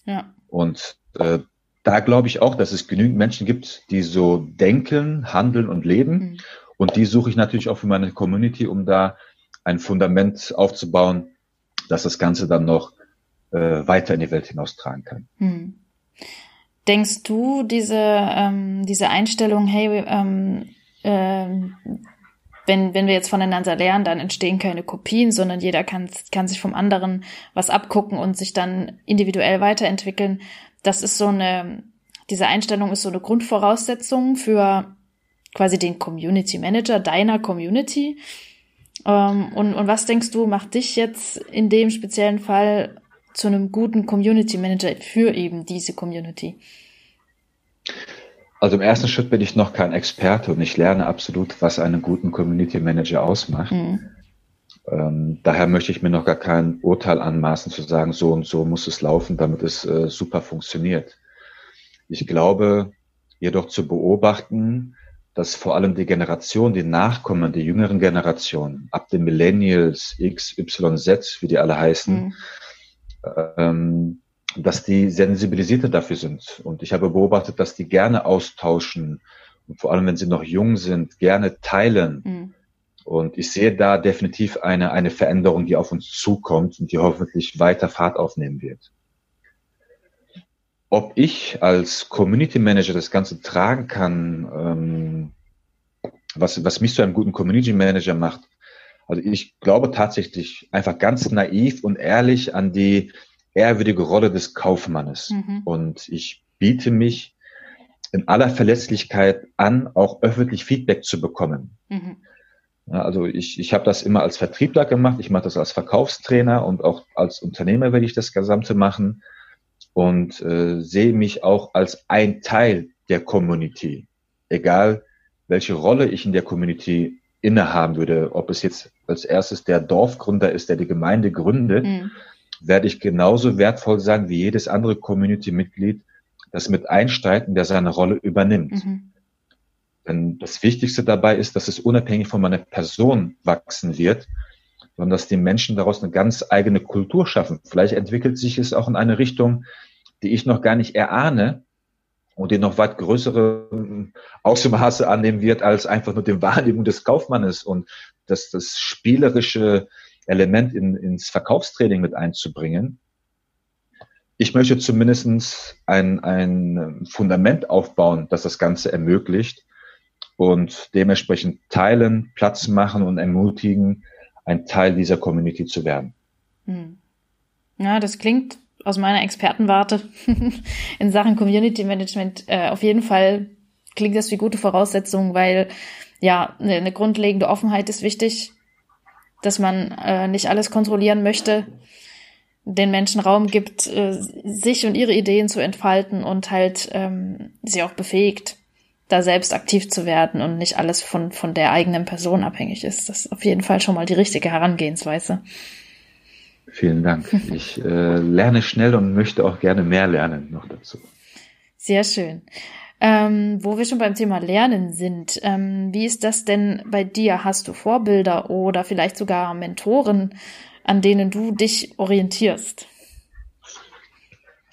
Ja. Und äh, da glaube ich auch, dass es genügend Menschen gibt, die so denken, handeln und leben. Mhm. Und die suche ich natürlich auch für meine Community, um da ein Fundament aufzubauen, dass das Ganze dann noch äh, weiter in die Welt hinaustragen kann. Mhm. Denkst du, diese, ähm, diese Einstellung, hey, ähm, äh, wenn, wenn wir jetzt voneinander lernen, dann entstehen keine Kopien, sondern jeder kann, kann sich vom anderen was abgucken und sich dann individuell weiterentwickeln. Das ist so eine, diese Einstellung ist so eine Grundvoraussetzung für quasi den Community Manager deiner Community. Ähm, und, und was denkst du, macht dich jetzt in dem speziellen Fall zu einem guten Community Manager für eben diese Community? Also im ersten Schritt bin ich noch kein Experte und ich lerne absolut, was einen guten Community Manager ausmacht. Mhm. Ähm, daher möchte ich mir noch gar kein Urteil anmaßen zu sagen, so und so muss es laufen, damit es äh, super funktioniert. Ich glaube jedoch zu beobachten, dass vor allem die Generation, die Nachkommen, die jüngeren Generationen, ab den Millennials, X, Y, Z, wie die alle heißen, mhm. Ähm, dass die sensibilisierter dafür sind. Und ich habe beobachtet, dass die gerne austauschen und vor allem, wenn sie noch jung sind, gerne teilen. Mhm. Und ich sehe da definitiv eine, eine Veränderung, die auf uns zukommt und die hoffentlich weiter Fahrt aufnehmen wird. Ob ich als Community Manager das Ganze tragen kann, ähm, was, was mich zu einem guten Community Manager macht, also ich glaube tatsächlich einfach ganz naiv und ehrlich an die ehrwürdige Rolle des Kaufmannes. Mhm. Und ich biete mich in aller Verlässlichkeit an, auch öffentlich Feedback zu bekommen. Mhm. Ja, also ich, ich habe das immer als Vertriebler gemacht, ich mache das als Verkaufstrainer und auch als Unternehmer werde ich das Gesamte machen und äh, sehe mich auch als ein Teil der Community, egal welche Rolle ich in der Community innehaben würde, ob es jetzt als erstes der Dorfgründer ist, der die Gemeinde gründet, mhm werde ich genauso wertvoll sein wie jedes andere Community-Mitglied, das mit einsteigt und der seine Rolle übernimmt. Mhm. Denn das Wichtigste dabei ist, dass es unabhängig von meiner Person wachsen wird, sondern dass die Menschen daraus eine ganz eigene Kultur schaffen. Vielleicht entwickelt sich es auch in eine Richtung, die ich noch gar nicht erahne und die noch weit größere Ausmaße annehmen wird als einfach nur die Wahrnehmung des Kaufmannes und dass das spielerische Element in, ins Verkaufstraining mit einzubringen. Ich möchte zumindest ein, ein Fundament aufbauen, das das Ganze ermöglicht und dementsprechend teilen, Platz machen und ermutigen, ein Teil dieser Community zu werden. Hm. Ja, das klingt aus meiner Expertenwarte [LAUGHS] in Sachen Community Management äh, auf jeden Fall klingt das wie gute Voraussetzung, weil ja, eine, eine grundlegende Offenheit ist wichtig dass man äh, nicht alles kontrollieren möchte, den Menschen Raum gibt, äh, sich und ihre Ideen zu entfalten und halt ähm, sie auch befähigt, da selbst aktiv zu werden und nicht alles von, von der eigenen Person abhängig ist. Das ist auf jeden Fall schon mal die richtige Herangehensweise. Vielen Dank. Ich äh, lerne schnell und möchte auch gerne mehr lernen noch dazu. Sehr schön. Ähm, wo wir schon beim Thema Lernen sind, ähm, wie ist das denn bei dir? Hast du Vorbilder oder vielleicht sogar Mentoren, an denen du dich orientierst?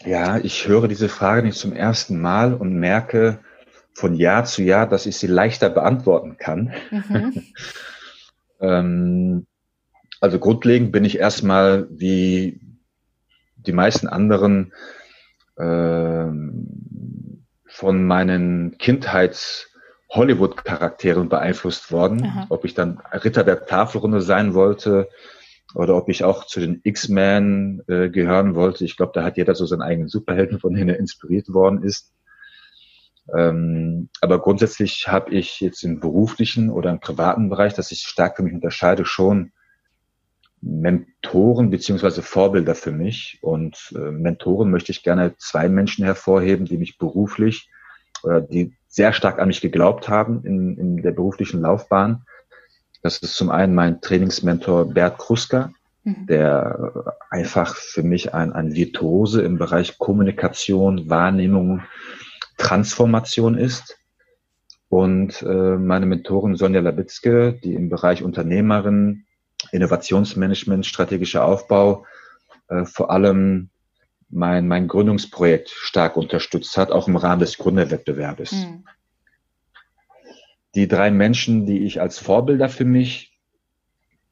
Ja, ich höre diese Frage nicht zum ersten Mal und merke von Jahr zu Jahr, dass ich sie leichter beantworten kann. Mhm. [LAUGHS] ähm, also grundlegend bin ich erstmal wie die meisten anderen ähm, von meinen Kindheits-Hollywood-Charakteren beeinflusst worden. Aha. Ob ich dann Ritter der Tafelrunde sein wollte oder ob ich auch zu den X-Men äh, gehören wollte. Ich glaube, da hat jeder so seinen eigenen Superhelden, von denen er inspiriert worden ist. Ähm, aber grundsätzlich habe ich jetzt im beruflichen oder im privaten Bereich, das ich stark für mich unterscheide, schon Mentoren beziehungsweise Vorbilder für mich. Und äh, Mentoren möchte ich gerne zwei Menschen hervorheben, die mich beruflich oder die sehr stark an mich geglaubt haben in, in der beruflichen Laufbahn. Das ist zum einen mein Trainingsmentor Bert Kruska, mhm. der einfach für mich ein, ein Virtuose im Bereich Kommunikation, Wahrnehmung, Transformation ist. Und äh, meine Mentorin Sonja Labitzke, die im Bereich Unternehmerin, Innovationsmanagement, strategischer Aufbau, äh, vor allem mein, mein Gründungsprojekt stark unterstützt hat, auch im Rahmen des Gründerwettbewerbes. Mhm. Die drei Menschen, die ich als Vorbilder für mich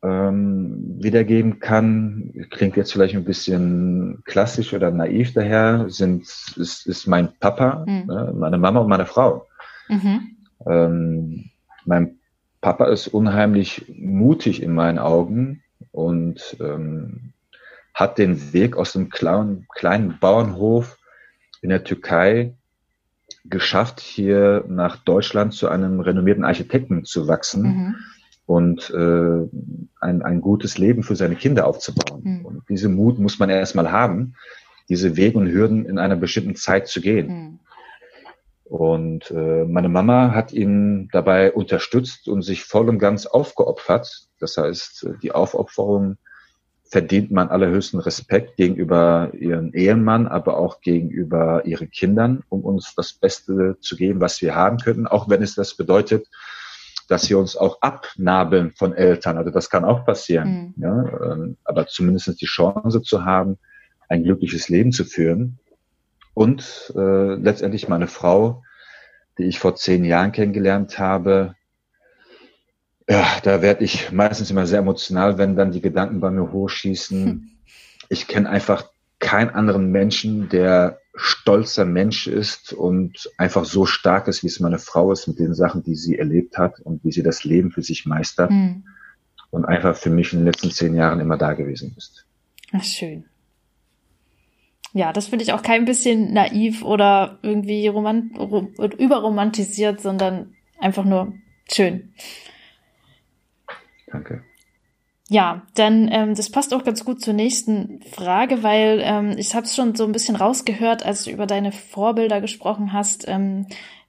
ähm, wiedergeben kann, klingt jetzt vielleicht ein bisschen klassisch oder naiv daher, sind, ist, ist mein Papa, mhm. äh, meine Mama und meine Frau. Mhm. Ähm, mein Papa ist unheimlich mutig in meinen Augen und ähm, hat den Weg aus dem kleinen, kleinen Bauernhof in der Türkei geschafft, hier nach Deutschland zu einem renommierten Architekten zu wachsen. Mhm. und äh, ein, ein gutes Leben für seine Kinder aufzubauen. Mhm. Und diese Mut muss man erstmal haben, diese Wege und Hürden in einer bestimmten Zeit zu gehen. Mhm. Und äh, meine Mama hat ihn dabei unterstützt und sich voll und ganz aufgeopfert. Das heißt, die Aufopferung verdient man allerhöchsten Respekt gegenüber ihren Ehemann, aber auch gegenüber ihren Kindern, um uns das Beste zu geben, was wir haben könnten, auch wenn es das bedeutet, dass wir uns auch abnabeln von Eltern. Also das kann auch passieren. Mhm. Ja, ähm, aber zumindest die Chance zu haben, ein glückliches Leben zu führen. Und äh, letztendlich meine Frau, die ich vor zehn Jahren kennengelernt habe, ja, da werde ich meistens immer sehr emotional, wenn dann die Gedanken bei mir hochschießen. Hm. [LAUGHS] Ich kenne einfach keinen anderen Menschen, der stolzer Mensch ist und einfach so stark ist, wie es meine Frau ist mit den Sachen, die sie erlebt hat und wie sie das Leben für sich meistert hm. und einfach für mich in den letzten zehn Jahren immer da gewesen ist. Ach, schön. Ja, das finde ich auch kein bisschen naiv oder irgendwie romant überromantisiert, sondern einfach nur schön. Danke. Ja, dann ähm, das passt auch ganz gut zur nächsten Frage, weil ähm, ich habe es schon so ein bisschen rausgehört, als du über deine Vorbilder gesprochen hast, ähm,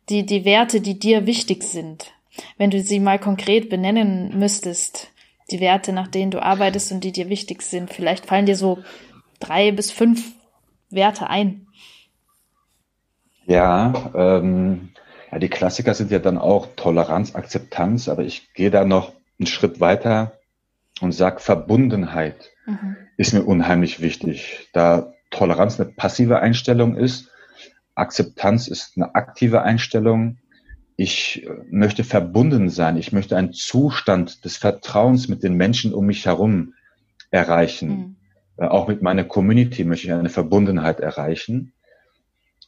die die Werte, die dir wichtig sind. Wenn du sie mal konkret benennen müsstest, die Werte, nach denen du arbeitest und die dir wichtig sind, vielleicht fallen dir so drei bis fünf Werte ein. Ja, ähm, ja, die Klassiker sind ja dann auch Toleranz, Akzeptanz, aber ich gehe da noch einen Schritt weiter und sage, Verbundenheit mhm. ist mir unheimlich wichtig. Da Toleranz eine passive Einstellung ist, Akzeptanz ist eine aktive Einstellung. Ich möchte verbunden sein. Ich möchte einen Zustand des Vertrauens mit den Menschen um mich herum erreichen. Mhm. Äh, auch mit meiner Community möchte ich eine Verbundenheit erreichen.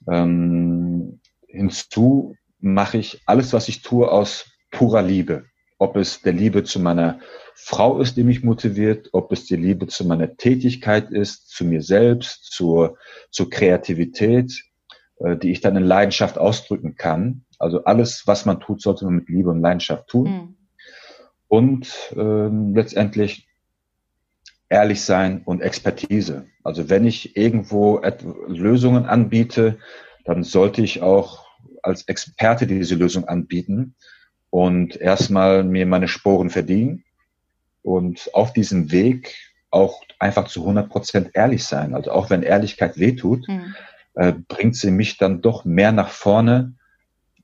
Ähm, hinzu mache ich alles, was ich tue, aus purer Liebe. Ob es der Liebe zu meiner Frau ist, die mich motiviert, ob es die Liebe zu meiner Tätigkeit ist, zu mir selbst, zur, zur Kreativität, äh, die ich dann in Leidenschaft ausdrücken kann. Also alles, was man tut, sollte man mit Liebe und Leidenschaft tun. Mhm. Und ähm, letztendlich ehrlich sein und Expertise. Also wenn ich irgendwo Lösungen anbiete, dann sollte ich auch als Experte diese Lösung anbieten und erstmal mir meine Sporen verdienen und auf diesem Weg auch einfach zu 100 Prozent ehrlich sein. Also auch wenn Ehrlichkeit wehtut, mhm. äh, bringt sie mich dann doch mehr nach vorne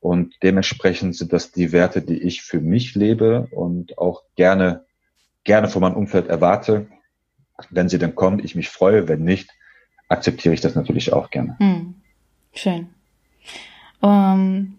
und dementsprechend sind das die Werte, die ich für mich lebe und auch gerne, gerne von meinem Umfeld erwarte wenn sie dann kommt, ich mich freue. Wenn nicht, akzeptiere ich das natürlich auch gerne. Hm. Schön. Um,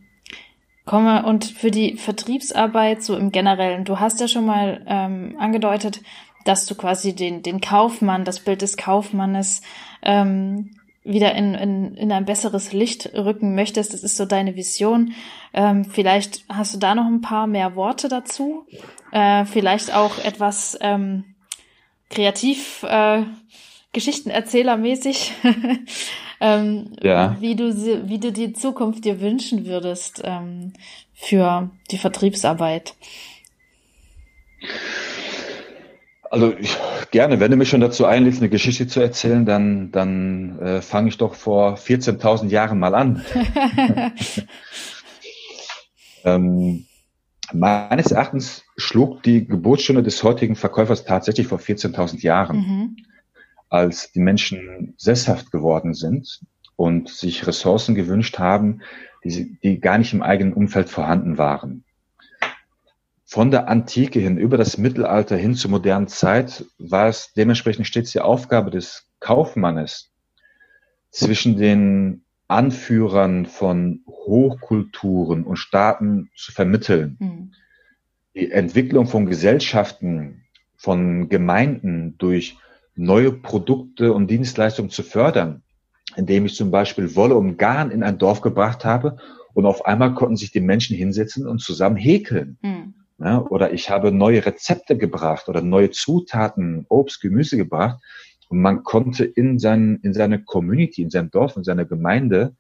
kommen wir, und für die Vertriebsarbeit so im Generellen, du hast ja schon mal ähm, angedeutet, dass du quasi den, den Kaufmann, das Bild des Kaufmannes ähm, wieder in, in, in ein besseres Licht rücken möchtest. Das ist so deine Vision. Ähm, vielleicht hast du da noch ein paar mehr Worte dazu. Äh, vielleicht auch etwas ähm, kreativ äh, Geschichtenerzählermäßig, [LAUGHS] ähm, ja. wie du wie du die Zukunft dir wünschen würdest ähm, für die Vertriebsarbeit. Also ich, gerne, wenn du mich schon dazu einlädst, eine Geschichte zu erzählen, dann, dann äh, fange ich doch vor 14.000 Jahren mal an. [LAUGHS] [LAUGHS] ähm, Meines Erachtens schlug die Geburtsstunde des heutigen Verkäufers tatsächlich vor 14.000 Jahren, mhm. als die Menschen sesshaft geworden sind und sich Ressourcen gewünscht haben, die, die gar nicht im eigenen Umfeld vorhanden waren. Von der Antike hin über das Mittelalter hin zur modernen Zeit war es dementsprechend stets die Aufgabe des Kaufmannes, zwischen den Anführern von Hochkulturen und Staaten zu vermitteln. Mhm. Die Entwicklung von Gesellschaften, von Gemeinden durch neue Produkte und Dienstleistungen zu fördern, indem ich zum Beispiel Wolle und Garn in ein Dorf gebracht habe und auf einmal konnten sich die Menschen hinsetzen und zusammen häkeln. Mhm. Ja, oder ich habe neue Rezepte gebracht oder neue Zutaten, Obst, Gemüse gebracht und man konnte in, sein, in seiner Community, in seinem Dorf, in seiner Gemeinde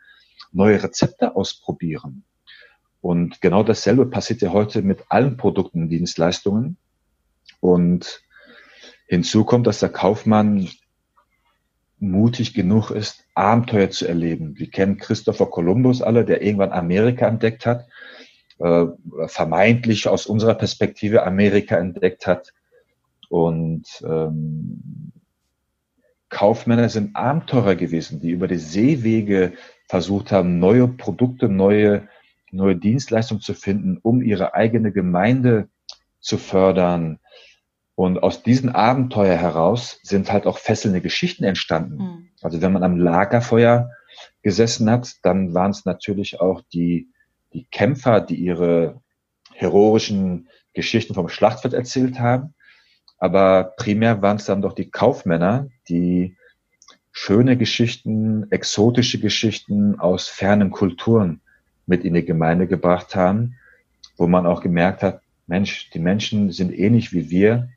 neue Rezepte ausprobieren. Und genau dasselbe passiert ja heute mit allen Produkten und Dienstleistungen. Und hinzu kommt, dass der Kaufmann mutig genug ist, Abenteuer zu erleben. Wir kennen Christopher Columbus alle, der irgendwann Amerika entdeckt hat, äh, vermeintlich aus unserer Perspektive Amerika entdeckt hat. Und ähm, Kaufmänner sind Abenteurer gewesen, die über die Seewege versucht haben, neue Produkte, neue, neue Dienstleistungen zu finden, um ihre eigene Gemeinde zu fördern. Und aus diesen Abenteuer heraus sind halt auch fesselnde Geschichten entstanden. Mhm. Also wenn man am Lagerfeuer gesessen hat, dann waren es natürlich auch die, die Kämpfer, die ihre heroischen Geschichten vom Schlachtfeld erzählt haben. Aber primär waren es dann doch die Kaufmänner, die schöne Geschichten, exotische Geschichten aus fernen Kulturen mit in die Gemeinde gebracht haben, wo man auch gemerkt hat, Mensch, die Menschen sind ähnlich wie wir,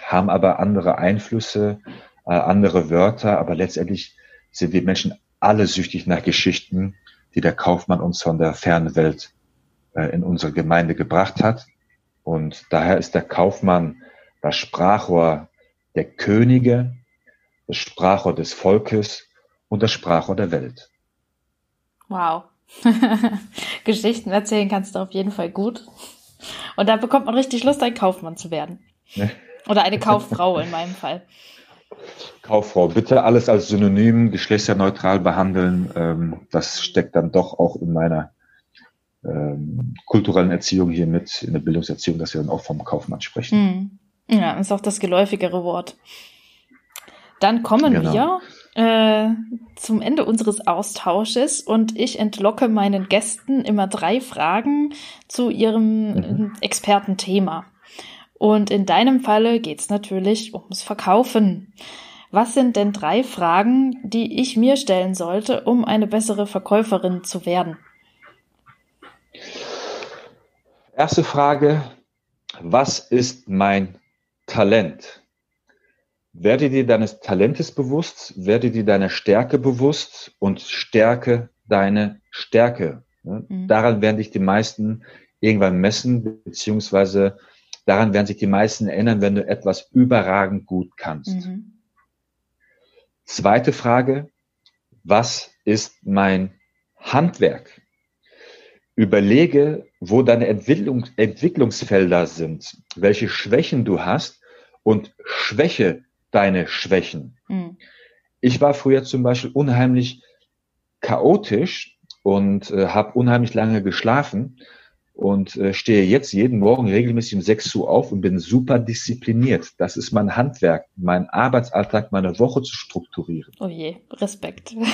haben aber andere Einflüsse, äh, andere Wörter, aber letztendlich sind wir Menschen alle süchtig nach Geschichten, die der Kaufmann uns von der fernen Welt äh, in unsere Gemeinde gebracht hat. Und daher ist der Kaufmann das Sprachrohr der Könige, das Sprachrohr des Volkes und das Sprachrohr der Welt. Wow. [LAUGHS] Geschichten erzählen kannst du auf jeden Fall gut. Und da bekommt man richtig Lust, ein Kaufmann zu werden. Oder eine Kauffrau in meinem Fall. [LAUGHS] Kauffrau, bitte alles als Synonym geschlechtsneutral behandeln. Ähm, das steckt dann doch auch in meiner ähm, kulturellen Erziehung hier mit, in der Bildungserziehung, dass wir dann auch vom Kaufmann sprechen. Hm. Ja, ist auch das geläufigere Wort. Dann kommen genau. wir äh, zum Ende unseres Austausches und ich entlocke meinen Gästen immer drei Fragen zu ihrem mhm. Expertenthema. Und in deinem Falle geht es natürlich ums Verkaufen. Was sind denn drei Fragen, die ich mir stellen sollte, um eine bessere Verkäuferin zu werden? Erste Frage, was ist mein Talent. Werde dir deines Talentes bewusst, werde dir deiner Stärke bewusst und stärke deine Stärke. Mhm. Daran werden dich die meisten irgendwann messen, beziehungsweise daran werden sich die meisten erinnern, wenn du etwas überragend gut kannst. Mhm. Zweite Frage, was ist mein Handwerk? Überlege, wo deine Entwicklung, Entwicklungsfelder sind, welche Schwächen du hast und schwäche deine Schwächen. Mhm. Ich war früher zum Beispiel unheimlich chaotisch und äh, habe unheimlich lange geschlafen und äh, stehe jetzt jeden Morgen regelmäßig um 6 Uhr auf und bin super diszipliniert. Das ist mein Handwerk, mein Arbeitsalltag, meine Woche zu strukturieren. Oh je, Respekt. [LAUGHS]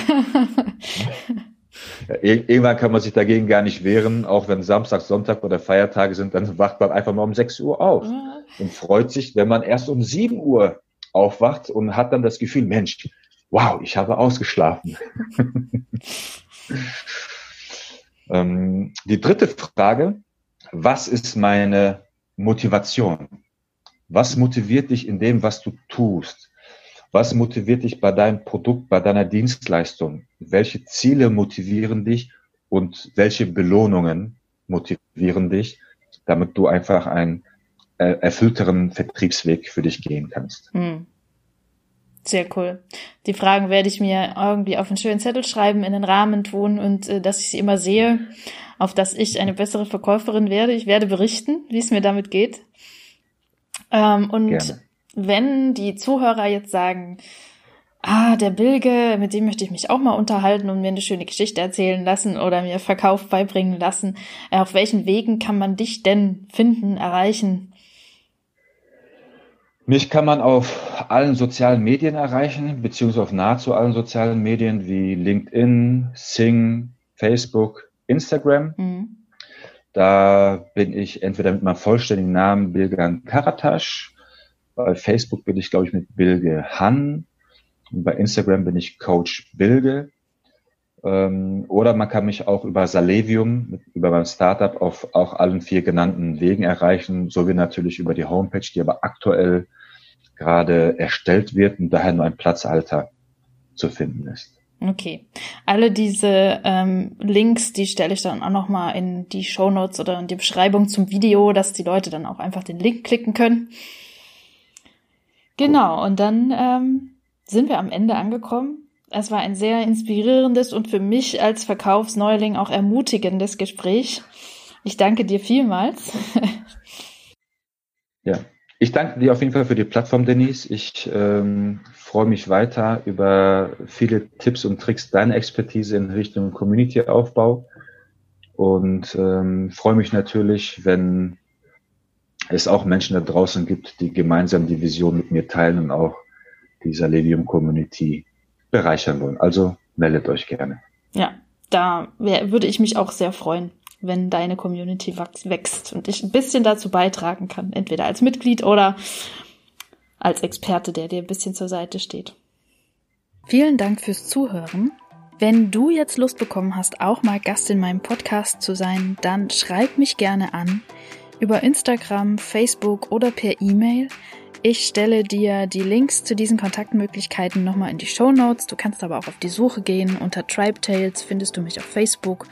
Ja, irgendwann kann man sich dagegen gar nicht wehren, auch wenn Samstag, Sonntag oder Feiertage sind, dann wacht man einfach mal um 6 Uhr auf und freut sich, wenn man erst um 7 Uhr aufwacht und hat dann das Gefühl, Mensch, wow, ich habe ausgeschlafen. [LAUGHS] ähm, die dritte Frage, was ist meine Motivation? Was motiviert dich in dem, was du tust? Was motiviert dich bei deinem Produkt, bei deiner Dienstleistung? Welche Ziele motivieren dich und welche Belohnungen motivieren dich, damit du einfach äh, erfüllteren Vertriebsweg für dich gehen kannst? Hm. Sehr cool. Die Fragen werde ich mir irgendwie auf einen schönen Zettel schreiben, in den Rahmen tun und äh, dass ich sie immer sehe, auf dass ich eine bessere Verkäuferin werde. Ich werde berichten, wie es mir damit geht. Ähm, und Gerne wenn die Zuhörer jetzt sagen, ah, der Bilge, mit dem möchte ich mich auch mal unterhalten und mir eine schöne Geschichte erzählen lassen oder mir Verkauf beibringen lassen, äh, auf welchen Wegen kann man dich denn finden, erreichen? Mich kann man auf allen sozialen Medien erreichen, beziehungsweise auf nahezu allen sozialen Medien wie LinkedIn, Sing, Facebook, Instagram. Mhm. Da bin ich entweder mit meinem vollständigen Namen Bilgan Karatasch bei Facebook bin ich, glaube ich, mit Bilge Han. Und bei Instagram bin ich Coach Bilge. Ähm, oder man kann mich auch über Salevium, über mein Startup auf auch allen vier genannten Wegen erreichen, sowie natürlich über die Homepage, die aber aktuell gerade erstellt wird und daher nur ein Platzalter zu finden ist. Okay. Alle diese ähm, Links, die stelle ich dann auch nochmal in die Show Notes oder in die Beschreibung zum Video, dass die Leute dann auch einfach den Link klicken können. Genau, und dann ähm, sind wir am Ende angekommen. Es war ein sehr inspirierendes und für mich als Verkaufsneuling auch ermutigendes Gespräch. Ich danke dir vielmals. ja, ich danke dir auf jeden Fall für die Plattform, Denise. Ich ähm, freue mich weiter über viele Tipps und Tricks, deine Expertise in Richtung Community-Aufbau und ähm, freue mich natürlich, wenn es auch Menschen da draußen gibt, die gemeinsam die Vision mit mir teilen und auch dieser Levium Community bereichern wollen. Also meldet euch gerne. Ja, da würde ich mich auch sehr freuen wenn deine Community wächst und ich ein bisschen dazu beitragen kann, entweder als Mitglied oder als Experte, der dir ein bisschen zur Seite steht. Vielen Dank fürs Zuhören. Wenn du jetzt Lust bekommen hast, auch mal Gast in meinem Podcast zu sein, dann schreib mich gerne an über Instagram, Facebook oder per E-Mail. Ich stelle dir die Links zu diesen Kontaktmöglichkeiten nochmal in die Show Notes. Du kannst aber auch auf die Suche gehen. Unter Tribe Tales findest du mich auf Facebook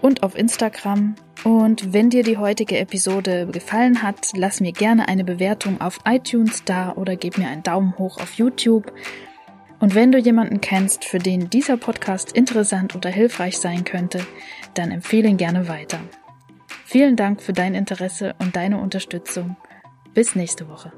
und auf Instagram. Und wenn dir die heutige Episode gefallen hat, lass mir gerne eine Bewertung auf iTunes da oder gib mir einen Daumen hoch auf YouTube. Und wenn du jemanden kennst, für den dieser Podcast interessant oder hilfreich sein könnte, dann empfehle ihn gerne weiter. Vielen Dank für dein Interesse und deine Unterstützung. Bis nächste Woche.